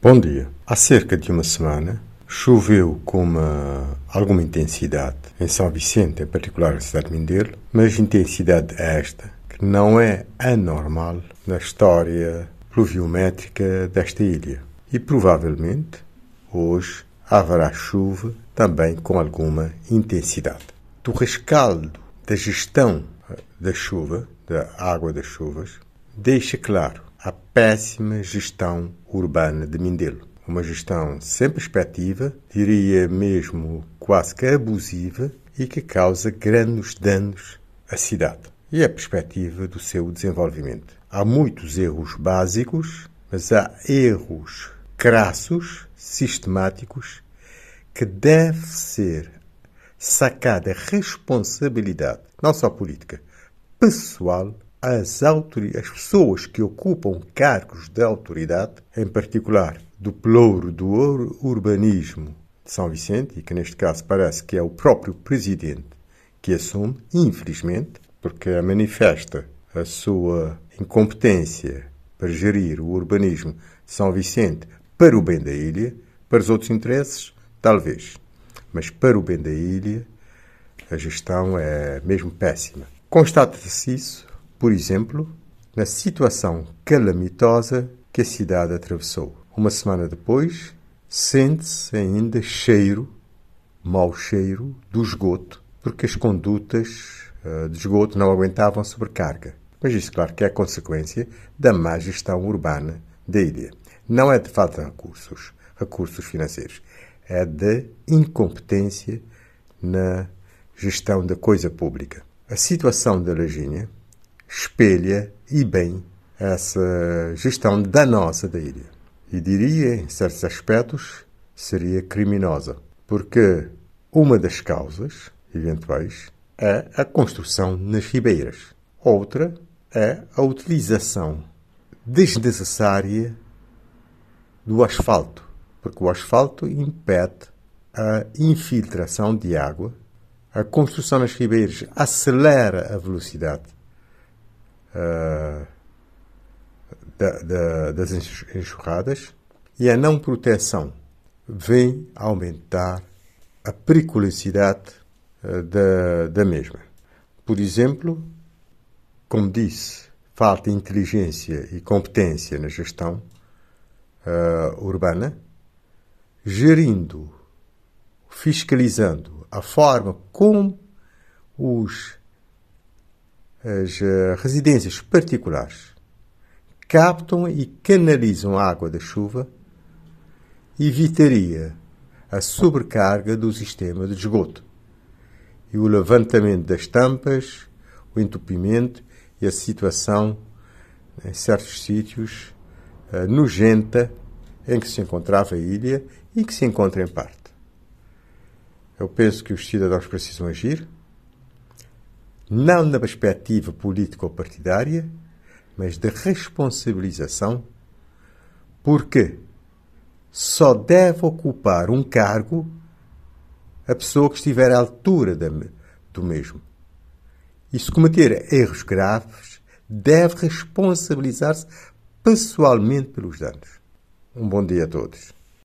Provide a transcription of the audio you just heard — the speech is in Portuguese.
Bom dia. Há cerca de uma semana choveu com uma, alguma intensidade em São Vicente, em particular na cidade de Mindelo, mas intensidade esta que não é anormal na história pluviométrica desta ilha. E provavelmente hoje haverá chuva também com alguma intensidade. Do rescaldo da gestão eh, da chuva, da água das chuvas, deixa claro a péssima gestão urbana de Mindelo. Uma gestão sem perspectiva, diria mesmo quase que abusiva e que causa grandes danos à cidade e a perspectiva do seu desenvolvimento. Há muitos erros básicos, mas há erros crassos, sistemáticos, que deve ser sacada responsabilidade, não só política, pessoal as, as pessoas que ocupam cargos de autoridade, em particular do pelouro do urbanismo de São Vicente, e que neste caso parece que é o próprio presidente que assume, infelizmente, porque manifesta a sua incompetência para gerir o urbanismo de São Vicente para o bem da ilha, para os outros interesses, talvez. Mas para o bem da ilha, a gestão é mesmo péssima. Constata-se isso por exemplo, na situação calamitosa que a cidade atravessou. Uma semana depois, sente-se ainda cheiro, mau cheiro, do esgoto, porque as condutas uh, de esgoto não aguentavam sobrecarga. Mas isso, claro, que é consequência da má gestão urbana da ilha. Não é de falta de recursos, recursos financeiros, é de incompetência na gestão da coisa pública. A situação da Lajinha espelha e bem essa gestão danosa da ilha. E diria, em certos aspectos, seria criminosa, porque uma das causas eventuais é a construção nas ribeiras. Outra é a utilização desnecessária do asfalto, porque o asfalto impede a infiltração de água. A construção nas ribeiras acelera a velocidade da, da, das enxurradas e a não proteção vem aumentar a periculosidade uh, da, da mesma. Por exemplo, como disse, falta inteligência e competência na gestão uh, urbana, gerindo, fiscalizando a forma como os as uh, residências particulares captam e canalizam a água da chuva, evitaria a sobrecarga do sistema de esgoto e o levantamento das tampas, o entupimento e a situação em certos sítios uh, nojenta em que se encontrava a ilha e que se encontra em parte. Eu penso que os cidadãos precisam agir não na perspectiva político-partidária, mas de responsabilização, porque só deve ocupar um cargo a pessoa que estiver à altura do mesmo. E se cometer erros graves, deve responsabilizar-se pessoalmente pelos danos. Um bom dia a todos.